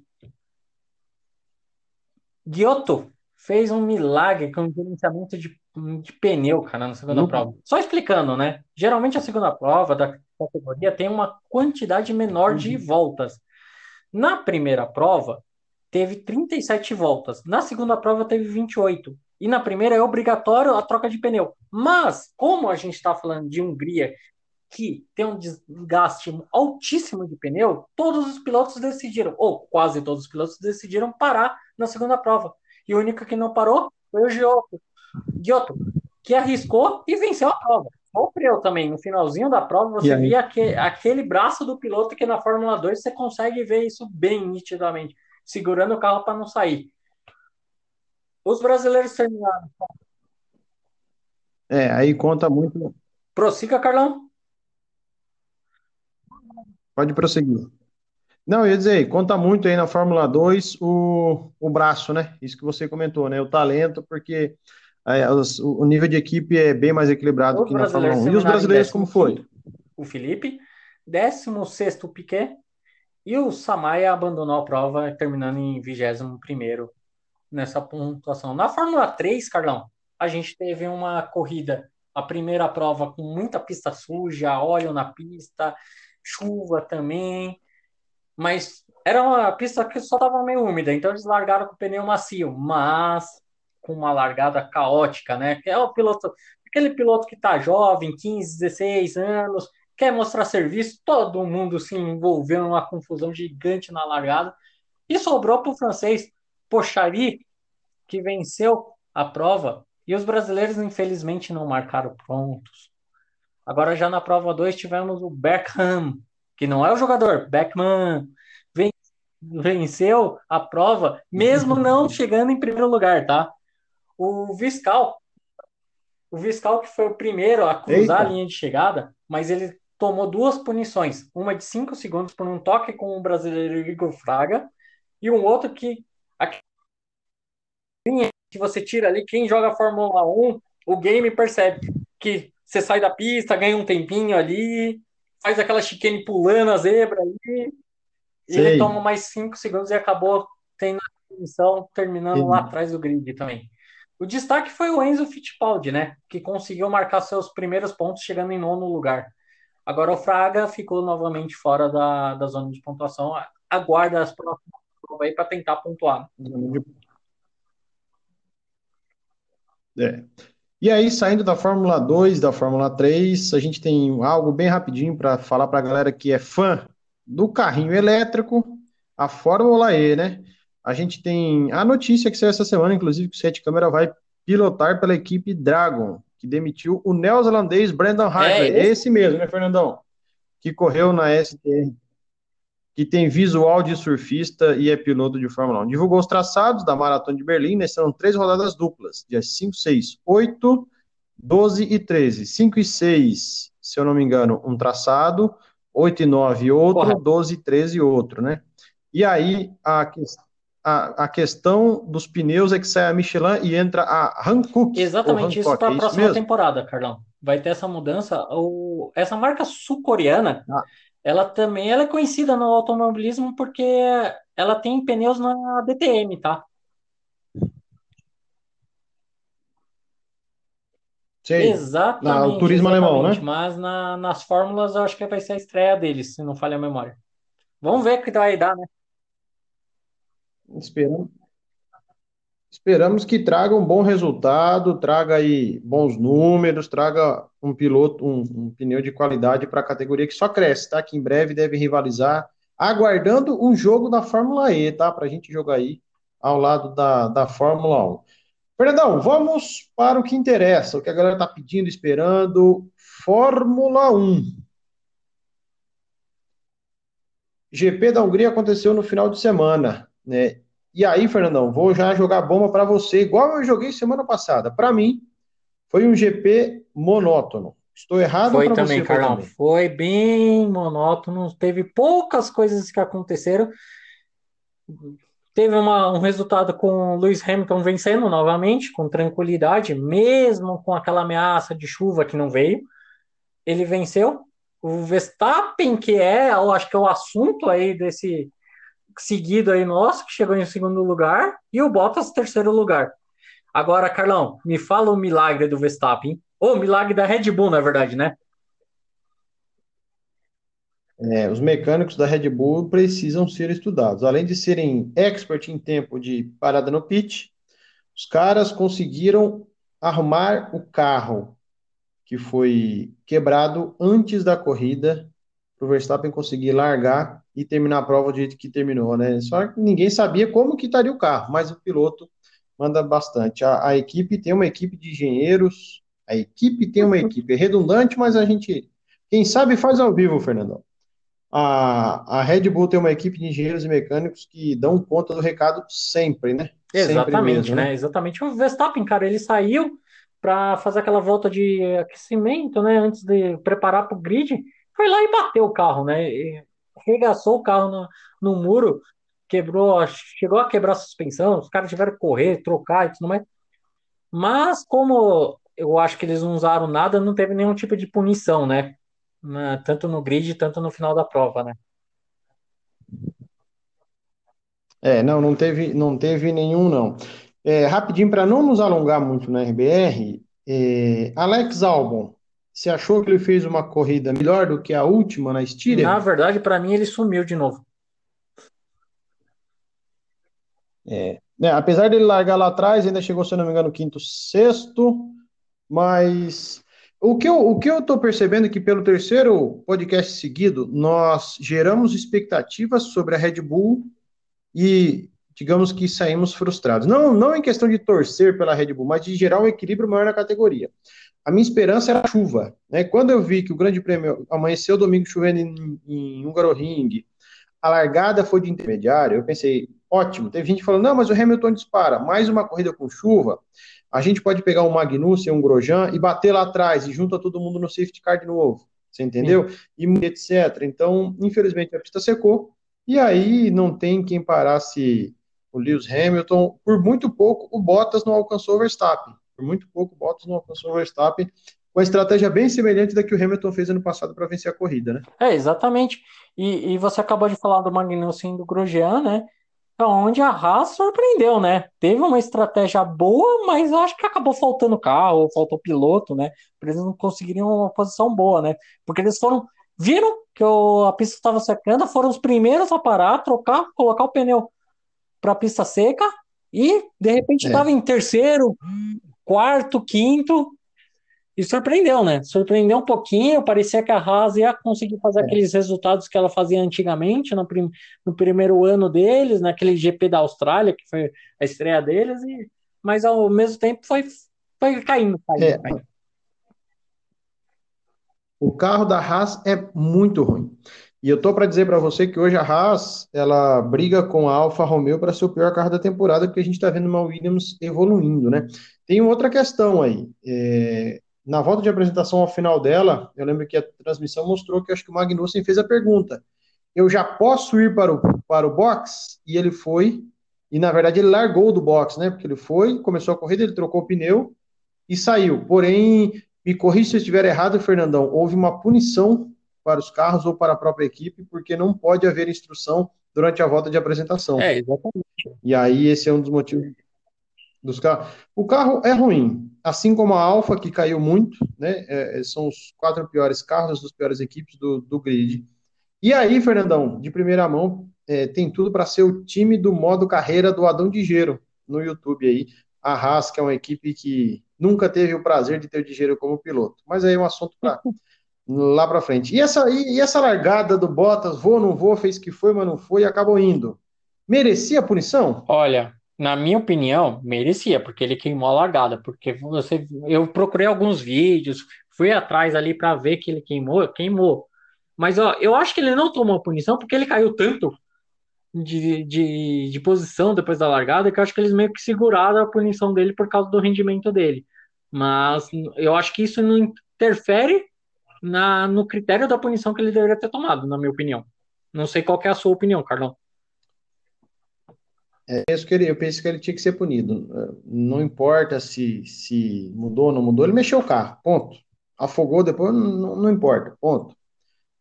Giotto fez um milagre com o gerenciamento de, de pneu, cara, na segunda no... prova. Só explicando, né? Geralmente a segunda prova da categoria tem uma quantidade menor uhum. de voltas. Na primeira prova, teve 37 voltas. Na segunda prova, teve 28. E na primeira é obrigatório a troca de pneu. Mas, como a gente está falando de Hungria, que tem um desgaste altíssimo de pneu, todos os pilotos decidiram, ou quase todos os pilotos decidiram parar na segunda prova. E o único que não parou foi o Giotto, Giotto que arriscou e venceu a prova sofreu também. No finalzinho da prova, você via aquele, aquele braço do piloto que na Fórmula 2 você consegue ver isso bem nitidamente, segurando o carro para não sair. Os brasileiros terminaram. É, aí conta muito. Prossiga, Carlão. Pode prosseguir. Não, eu ia dizer, conta muito aí na Fórmula 2 o, o braço, né? Isso que você comentou, né? O talento, porque os, o nível de equipe é bem mais equilibrado os que na Fórmula 1. E os brasileiros, como foi? O Felipe, 16 o Piquet, e o Samaia abandonou a prova, terminando em 21 nessa pontuação. Na Fórmula 3, Carlão, a gente teve uma corrida, a primeira prova com muita pista suja, óleo na pista, chuva também, mas era uma pista que só estava meio úmida, então eles largaram com o pneu macio, mas com uma largada caótica, né? Que é o piloto, aquele piloto que está jovem, 15, 16 anos, quer mostrar serviço, todo mundo se envolveu numa confusão gigante na largada. E sobrou para o francês Pochari, que venceu a prova. E os brasileiros, infelizmente, não marcaram pontos. Agora, já na prova 2, tivemos o Beckham, que não é o jogador, Beckman, venceu a prova, mesmo não chegando em primeiro lugar, tá? O Viscal, o Viscal que foi o primeiro a cruzar Eita. a linha de chegada, mas ele tomou duas punições, uma de cinco segundos por um toque com o brasileiro Igor Fraga e um outro que que você tira ali, quem joga Fórmula 1, o game percebe que você sai da pista, ganha um tempinho ali, faz aquela chicane pulando a zebra ali, ele toma mais cinco segundos e acabou tendo a punição, terminando Sim. lá atrás do grid também. O destaque foi o Enzo Fittipaldi, né? Que conseguiu marcar seus primeiros pontos chegando em nono lugar. Agora o Fraga ficou novamente fora da, da zona de pontuação. Aguarda as próximas provas aí para tentar pontuar. É. E aí, saindo da Fórmula 2, da Fórmula 3, a gente tem algo bem rapidinho para falar para a galera que é fã do carrinho elétrico, a Fórmula E, né? A gente tem a notícia que saiu essa semana, inclusive, que o Sete Câmara vai pilotar pela equipe Dragon que demitiu o neozelandês Brandon Hartley. É, esse mesmo, né, Fernandão? Que correu na STR, que tem visual de surfista e é piloto de Fórmula 1. Divulgou os traçados da Maratona de Berlim, né? Serão três rodadas duplas, dias 5, 6, 8, 12 e 13. 5 e 6, se eu não me engano, um traçado, 8 e 9 outro, Porra. 12 e 13 outro, né? E aí, a questão a, a questão dos pneus é que sai a Michelin e entra a Hankook. Exatamente isso para a é próxima temporada, Carlão. Vai ter essa mudança. O, essa marca sul-coreana, ah. ela também ela é conhecida no automobilismo porque ela tem pneus na DTM, tá? Sei. Exatamente. No turismo exatamente, alemão, né? Mas na, nas fórmulas eu acho que vai ser a estreia deles, se não falha a memória. Vamos ver o que vai dar, né? Esperamos, esperamos que traga um bom resultado, traga aí bons números, traga um piloto, um, um pneu de qualidade para a categoria que só cresce, tá? Que em breve deve rivalizar, aguardando um jogo da Fórmula E, tá? Para a gente jogar aí ao lado da, da Fórmula 1. Fernandão, vamos para o que interessa, o que a galera está pedindo, esperando. Fórmula 1. GP da Hungria aconteceu no final de semana. Né? E aí, Fernandão, vou já jogar bomba para você, igual eu joguei semana passada. Para mim, foi um GP monótono. Estou errado foi também, você, Carlão. Foi, também? foi bem monótono. Teve poucas coisas que aconteceram. Teve uma, um resultado com o Lewis Hamilton vencendo novamente, com tranquilidade, mesmo com aquela ameaça de chuva que não veio. Ele venceu. O Verstappen, que é, eu acho que é o assunto aí desse, seguido aí nosso, que chegou em segundo lugar, e o Bottas terceiro lugar. Agora, Carlão, me fala o milagre do Verstappen, ou milagre da Red Bull, na verdade, né? É, os mecânicos da Red Bull precisam ser estudados. Além de serem expert em tempo de parada no pit, os caras conseguiram arrumar o carro que foi quebrado antes da corrida para o Verstappen conseguir largar e terminar a prova do jeito que terminou, né? Só que ninguém sabia como que estaria o carro, mas o piloto manda bastante. A, a equipe tem uma equipe de engenheiros, a equipe tem uma equipe é redundante, mas a gente, quem sabe faz ao vivo, Fernandão. A, a Red Bull tem uma equipe de engenheiros e mecânicos que dão conta do recado sempre, né? Exatamente, sempre mesmo, né? né? Exatamente. O Verstappen, cara, ele saiu para fazer aquela volta de aquecimento, né? Antes de preparar para o grid foi lá e bateu o carro, né? E regaçou o carro no, no muro, quebrou, chegou a quebrar a suspensão, os caras tiveram que correr, trocar e tudo mais. Mas como eu acho que eles não usaram nada, não teve nenhum tipo de punição, né? Tanto no grid, tanto no final da prova, né? É, não, não teve, não teve nenhum, não. É, rapidinho, para não nos alongar muito na RBR, é, Alex Albon, você achou que ele fez uma corrida melhor do que a última na Estíria? Na verdade, para mim, ele sumiu de novo. É, né, apesar dele largar lá atrás, ainda chegou, se não me engano, quinto, sexto, mas o que eu, o que eu tô percebendo é que pelo terceiro podcast seguido, nós geramos expectativas sobre a Red Bull e digamos que saímos frustrados. Não, não em questão de torcer pela Red Bull, mas de gerar um equilíbrio maior na categoria. A minha esperança era chuva. Né? Quando eu vi que o Grande Prêmio amanheceu domingo chovendo em, em Hungaroring, a largada foi de intermediário, eu pensei, ótimo. Teve gente falando, não, mas o Hamilton dispara. Mais uma corrida com chuva, a gente pode pegar um Magnussen, um Grosjean e bater lá atrás e junta todo mundo no safety car de novo. Você entendeu? Sim. E etc. Então, infelizmente, a pista secou. E aí não tem quem parasse o Lewis Hamilton. Por muito pouco, o Bottas não alcançou o Verstappen. Por muito pouco, Bottas não alcançou o Verstappen. Com a estratégia bem semelhante da que o Hamilton fez ano passado para vencer a corrida, né? É, exatamente. E, e você acabou de falar do Magnussen e do Grosjean, né? onde a Haas surpreendeu, né? Teve uma estratégia boa, mas acho que acabou faltando carro, faltou piloto, né? Para eles não conseguiriam uma posição boa, né? Porque eles foram, viram que o, a pista estava secando, foram os primeiros a parar, trocar, colocar o pneu para a pista seca e de repente estava é. em terceiro, quarto, quinto e surpreendeu, né? Surpreendeu um pouquinho, parecia que a Haas ia conseguir fazer é. aqueles resultados que ela fazia antigamente no, prim no, primeiro ano deles, naquele GP da Austrália, que foi a estreia deles, e... mas ao mesmo tempo foi, foi caindo. caindo, é. caindo. O carro da Haas é muito ruim. E eu tô para dizer para você que hoje a Haas ela briga com a Alfa Romeo para ser o pior carro da temporada, porque a gente está vendo uma Williams evoluindo, né? Tem outra questão aí. É, na volta de apresentação ao final dela, eu lembro que a transmissão mostrou que acho que o Magnussen fez a pergunta: eu já posso ir para o, para o box? E ele foi, e na verdade ele largou do box, né? Porque ele foi, começou a corrida, ele trocou o pneu e saiu. Porém, me corrija se eu estiver errado, Fernandão, houve uma punição para os carros ou para a própria equipe, porque não pode haver instrução durante a volta de apresentação. É, exatamente. E aí esse é um dos motivos dos carros. O carro é ruim, assim como a Alfa, que caiu muito, né? É, são os quatro piores carros das piores equipes do, do grid. E aí, Fernandão, de primeira mão, é, tem tudo para ser o time do modo carreira do Adão Digero no YouTube aí. A Haas, que é uma equipe que nunca teve o prazer de ter o Digero como piloto. Mas aí é um assunto lá para frente. E essa, e, e essa largada do Bottas, vou, não vou, fez que foi, mas não foi, e acabou indo. Merecia a punição? Olha, na minha opinião, merecia, porque ele queimou a largada. Porque você, eu procurei alguns vídeos, fui atrás ali para ver que ele queimou, queimou. Mas ó, eu acho que ele não tomou punição porque ele caiu tanto de, de, de posição depois da largada que eu acho que eles meio que seguraram a punição dele por causa do rendimento dele. Mas eu acho que isso não interfere na, no critério da punição que ele deveria ter tomado, na minha opinião. Não sei qual é a sua opinião, Carlão. É, penso que ele, eu penso que ele tinha que ser punido. Não importa se, se mudou ou não mudou, ele mexeu o carro, ponto. Afogou depois, não, não importa, ponto.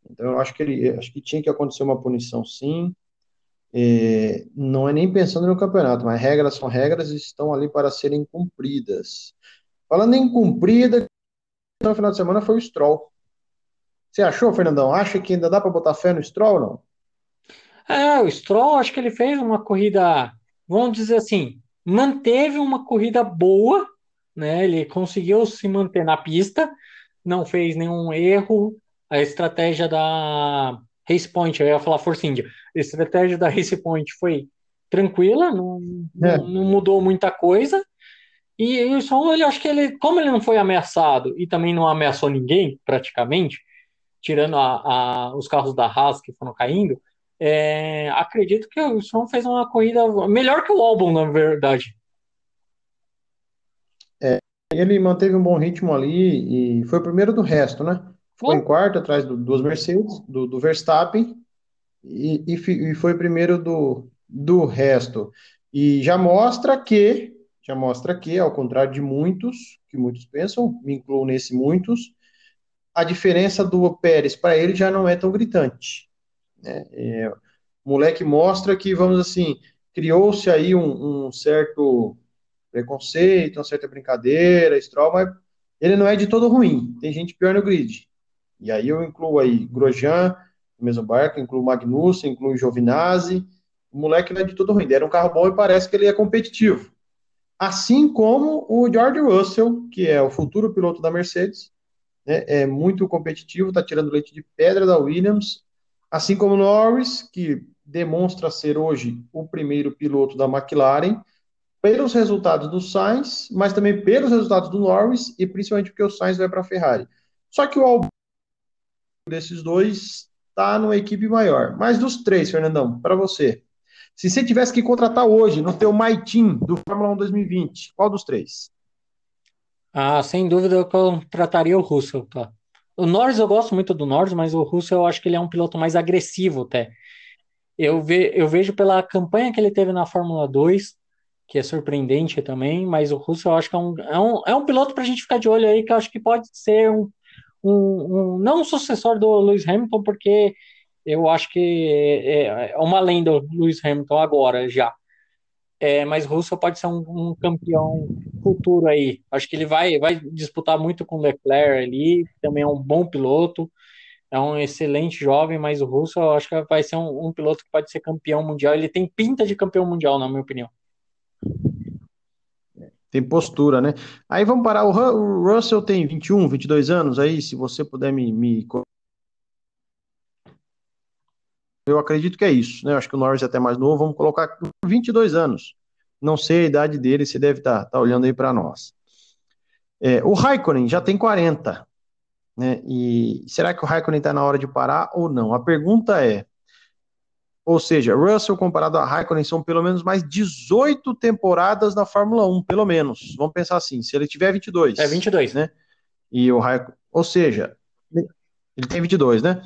Então, eu acho que ele acho que tinha que acontecer uma punição sim. É, não é nem pensando no campeonato, mas regras são regras e estão ali para serem cumpridas. Falando em cumprida, no final de semana foi o Stroll. Você achou, Fernandão? Acha que ainda dá para botar fé no Stroll ou não? É, o Stroll, acho que ele fez uma corrida, vamos dizer assim, manteve uma corrida boa, né? Ele conseguiu se manter na pista, não fez nenhum erro. A estratégia da Race Point, eu ia falar Force India, a estratégia da Race Point foi tranquila, não, é. não, não mudou muita coisa. E, e o Stroll, ele acho que ele, como ele não foi ameaçado e também não ameaçou ninguém, praticamente, tirando a, a, os carros da Haas que foram caindo, é, acredito que o Stroll fez uma corrida melhor que o álbum, na verdade. É, ele manteve um bom ritmo ali e foi o primeiro do resto, né? Foi em quarto, atrás do, dos Mercedes, do, do Verstappen, e, e, e, foi primeiro do, do resto. E já mostra que já mostra que, ao contrário de muitos, que muitos pensam, me incluo nesse muitos, a diferença do Pérez para ele já não é tão gritante. Né? É, moleque mostra que, vamos assim, criou-se aí um, um, certo preconceito, uma certa brincadeira, Stroll, mas ele não é de todo ruim. Tem gente pior no grid. E aí eu incluo aí Grosjean, mesmo barco, incluo Magnussen, incluo Giovinazzi. O moleque não é de todo ruim. Era um carro bom e parece que ele é competitivo. Assim como o George Russell, que é o futuro piloto da Mercedes, né, é muito competitivo, está tirando leite de pedra da Williams, assim como Norris, que demonstra ser hoje o primeiro piloto da McLaren, pelos resultados do Sainz, mas também pelos resultados do Norris e principalmente porque o Sainz vai para a Ferrari. Só que o Albon desses dois está numa equipe maior. Mas dos três, Fernandão, para você, se você tivesse que contratar hoje no teu My Team do Fórmula 1 2020, qual dos três? Ah, sem dúvida eu contrataria o Russell, tá? O Norris eu gosto muito do Norris, mas o Russell eu acho que ele é um piloto mais agressivo até. Eu, ve, eu vejo pela campanha que ele teve na Fórmula 2, que é surpreendente também, mas o Russell eu acho que é um, é um, é um piloto para a gente ficar de olho aí, que eu acho que pode ser um, um, um não um sucessor do Lewis Hamilton, porque eu acho que é, é uma lenda o Lewis Hamilton agora já. É, mas Russell pode ser um, um, campeão futuro aí. Acho que ele vai, vai disputar muito com o Leclerc ali, também é um bom piloto, é um excelente jovem, mas o Russell acho que vai ser um, um piloto que pode ser campeão mundial. Ele tem pinta de campeão mundial, na minha opinião. Tem postura, né? Aí vamos parar. O Russell tem 21, 22 anos aí, se você puder me, me eu acredito que é isso, né? Eu acho que o Norris é até mais novo, vamos colocar 22 anos. Não sei a idade dele, você deve estar tá, tá olhando aí para nós. É, o Raikkonen já tem 40, né? E será que o Raikkonen está na hora de parar ou não? A pergunta é, ou seja, Russell comparado a Raikkonen são pelo menos mais 18 temporadas na Fórmula 1, pelo menos. Vamos pensar assim, se ele tiver 22. É 22, né? E o Raikkonen, ou seja, ele tem 22, né?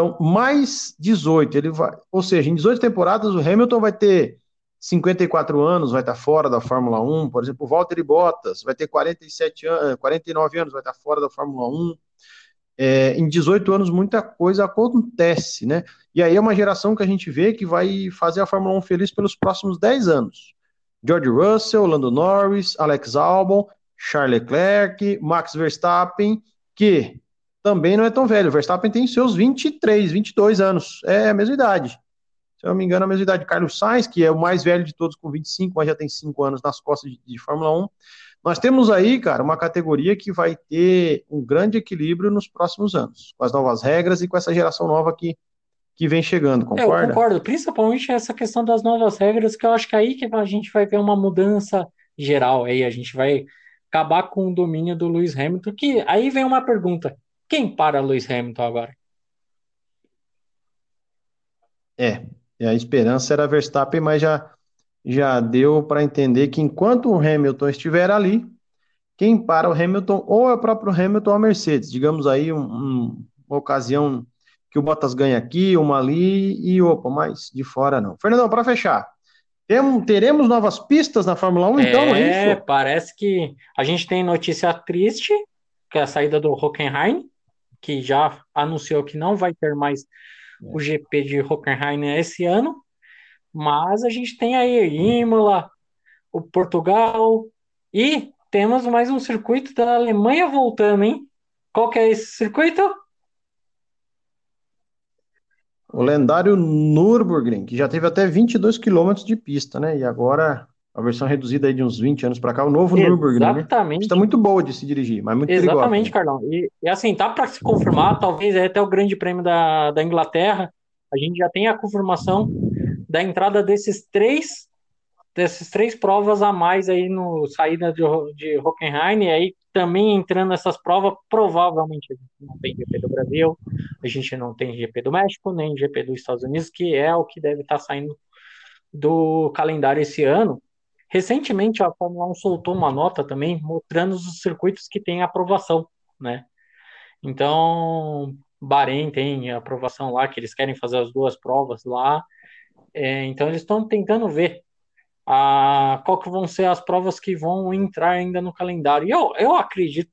Então, mais 18, ele vai, ou seja, em 18 temporadas o Hamilton vai ter 54 anos, vai estar fora da Fórmula 1, por exemplo, o Valtteri Bottas vai ter 47 anos, 49 anos, vai estar fora da Fórmula 1. É, em 18 anos muita coisa acontece, né? E aí é uma geração que a gente vê que vai fazer a Fórmula 1 feliz pelos próximos 10 anos. George Russell, Lando Norris, Alex Albon, Charles Leclerc, Max Verstappen, que também não é tão velho. O Verstappen tem seus 23, 22 anos. É a mesma idade. Se eu não me engano, a mesma idade. Carlos Sainz, que é o mais velho de todos com 25, mas já tem 5 anos nas costas de, de Fórmula 1. Nós temos aí, cara, uma categoria que vai ter um grande equilíbrio nos próximos anos, com as novas regras e com essa geração nova que, que vem chegando, concorda? Eu concordo, principalmente essa questão das novas regras, que eu acho que é aí que a gente vai ver uma mudança geral, aí a gente vai acabar com o domínio do Lewis Hamilton, que aí vem uma pergunta, quem para Lewis Hamilton agora? É, a esperança era Verstappen, mas já, já deu para entender que enquanto o Hamilton estiver ali, quem para o Hamilton ou é o próprio Hamilton ou a Mercedes. Digamos aí um, um, uma ocasião que o Bottas ganha aqui, uma ali e opa, mas de fora não. Fernandão, para fechar, tem, teremos novas pistas na Fórmula 1, então, é, é isso? parece que a gente tem notícia triste, que é a saída do Hockenheim, que já anunciou que não vai ter mais o GP de Hockenheim esse ano, mas a gente tem aí Imola, o Portugal e temos mais um circuito da Alemanha voltando, hein? Qual que é esse circuito? O lendário Nürburgring, que já teve até 22 quilômetros de pista, né? E agora a versão reduzida aí de uns 20 anos para cá, o novo Nürburgring. Né? Exatamente. Está muito boa de se dirigir, mas muito Exatamente, Carlão. E, e, assim, tá para se confirmar, talvez é até o Grande Prêmio da, da Inglaterra, a gente já tem a confirmação da entrada desses três dessas três provas a mais aí no saída de, de Hockenheim, e aí também entrando nessas provas, provavelmente a gente não tem GP do Brasil, a gente não tem GP do México, nem GP dos Estados Unidos, que é o que deve estar tá saindo do calendário esse ano. Recentemente, a Fórmula 1 soltou uma nota também mostrando os circuitos que têm aprovação, né? Então, Bahrein tem aprovação lá, que eles querem fazer as duas provas lá. É, então, eles estão tentando ver a, qual que vão ser as provas que vão entrar ainda no calendário. E eu, eu acredito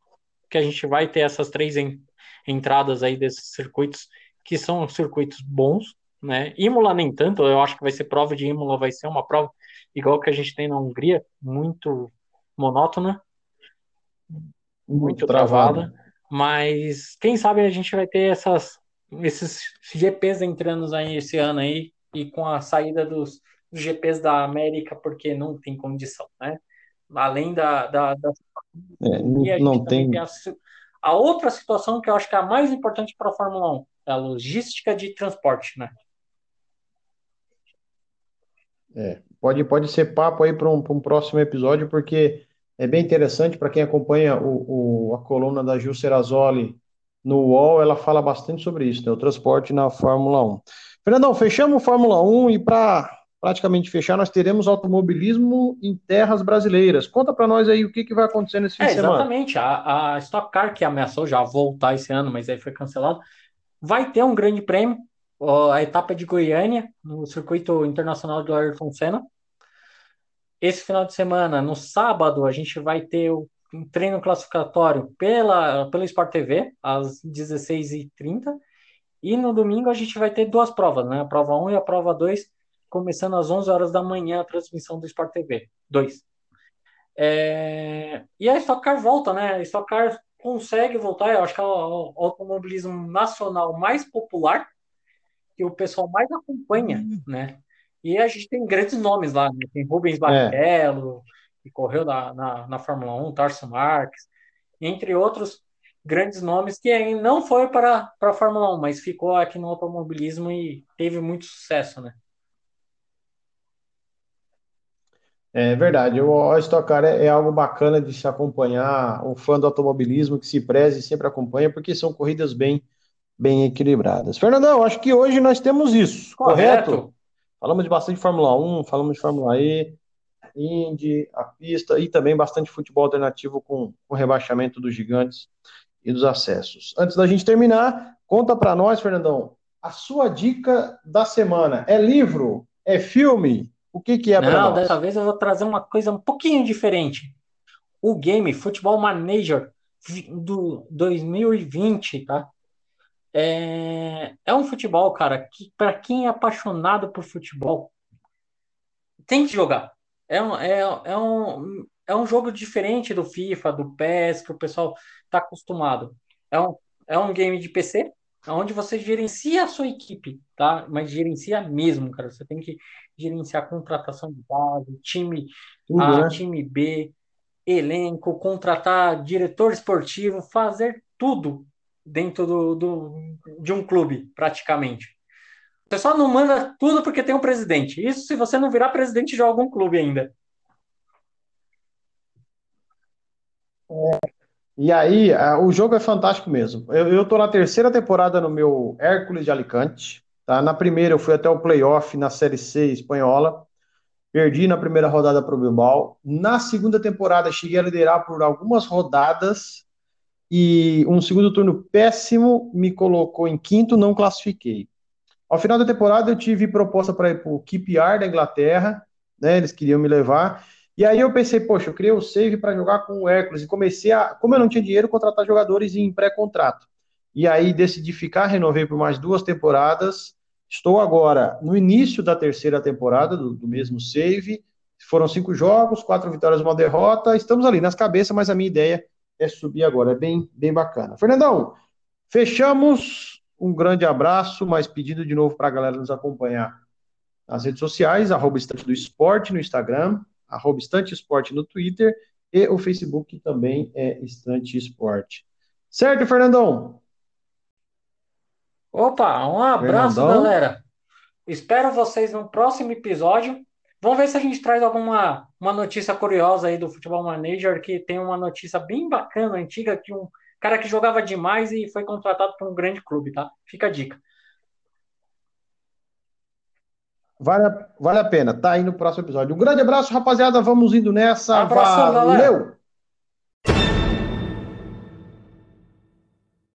que a gente vai ter essas três en, entradas aí desses circuitos, que são circuitos bons, né? Imola nem tanto, eu acho que vai ser prova de Imola, vai ser uma prova igual que a gente tem na Hungria, muito monótona, muito travada, mas quem sabe a gente vai ter essas esses GPs entrando aí esse ano aí e com a saída dos dos GPs da América porque não tem condição, né? Além da. da, da... É, não, não tem. tem a, a, outra situação que eu acho que é a mais importante para a Fórmula 1 é a logística de transporte, né? É, pode, pode ser papo aí para um, um próximo episódio, porque é bem interessante para quem acompanha o, o, a coluna da Gil Serrazoli no UOL, ela fala bastante sobre isso, né, o transporte na Fórmula 1. Fernandão, fechamos Fórmula 1 e para praticamente fechar, nós teremos automobilismo em terras brasileiras. Conta para nós aí o que, que vai acontecer nesse fim é, de semana. Exatamente, a, a Stock Car, que ameaçou já voltar esse ano, mas aí foi cancelado, vai ter um grande prêmio, a etapa de Goiânia, no circuito internacional do Ayrton Senna. Esse final de semana, no sábado, a gente vai ter um treino classificatório pela, pela Sport TV, às 16h30. E no domingo a gente vai ter duas provas, né? A prova 1 e a prova 2, começando às 11 horas da manhã a transmissão do Sport TV 2. É... E a Stock Car volta, né? A Stock Car consegue voltar, eu acho que é o automobilismo nacional mais popular, que o pessoal mais acompanha, uhum. né? E a gente tem grandes nomes lá, né? Tem Rubens Barrichello, é. que correu na, na, na Fórmula 1, Tarso Marques, entre outros grandes nomes que não foi para, para a Fórmula 1, mas ficou aqui no automobilismo e teve muito sucesso, né? É verdade, o Stock Car é, é, algo bacana de se acompanhar, o fã do automobilismo que se preze sempre acompanha, porque são corridas bem, bem equilibradas. Fernandão, acho que hoje nós temos isso, correto? correto? Falamos de bastante Fórmula 1, falamos de Fórmula E, Indy, a pista e também bastante futebol alternativo com o rebaixamento dos gigantes e dos acessos. Antes da gente terminar, conta para nós, Fernandão, a sua dica da semana é livro, é filme, o que, que é para Não, dessa vez eu vou trazer uma coisa um pouquinho diferente. O game Futebol Manager do 2020, tá? É, é um futebol, cara, que para quem é apaixonado por futebol tem que jogar. É um, é, é, um, é um jogo diferente do FIFA, do PES, que o pessoal está acostumado. É um, é um game de PC, onde você gerencia a sua equipe, tá? Mas gerencia mesmo, cara. Você tem que gerenciar contratação de base, time A, né? time B, elenco, contratar diretor esportivo, fazer tudo dentro do, do, de um clube, praticamente. O pessoal não manda tudo porque tem um presidente. Isso se você não virar presidente de algum clube ainda. É. E aí, o jogo é fantástico mesmo. Eu, tô na terceira temporada no meu Hércules de Alicante. Tá? Na primeira eu fui até o playoff na Série C espanhola. Perdi na primeira rodada para o Bilbao. Na segunda temporada cheguei a liderar por algumas rodadas e um segundo turno péssimo me colocou em quinto, não classifiquei. Ao final da temporada eu tive proposta para ir para o QPR da Inglaterra, né? Eles queriam me levar. E aí eu pensei, poxa, eu criei o save para jogar com o Hércules e comecei a, como eu não tinha dinheiro, contratar jogadores em pré-contrato. E aí decidi ficar, renovei por mais duas temporadas. Estou agora no início da terceira temporada do, do mesmo save. Foram cinco jogos, quatro vitórias, uma derrota. Estamos ali nas cabeças, mas a minha ideia é subir agora. É bem, bem bacana. Fernandão, fechamos. Um grande abraço, mas pedindo de novo para a galera nos acompanhar nas redes sociais, arroba Estante do Esporte no Instagram, arroba Estante Esporte no Twitter e o Facebook também é Estante Esporte. Certo, Fernandão? Opa, um abraço, Fernandão. galera. Espero vocês no próximo episódio. Vamos ver se a gente traz alguma uma notícia curiosa aí do Futebol Manager, que tem uma notícia bem bacana, antiga, que um cara que jogava demais e foi contratado por um grande clube, tá? Fica a dica. Vale a, vale a pena. Tá aí no próximo episódio. Um grande abraço, rapaziada. Vamos indo nessa. Valeu! Galera.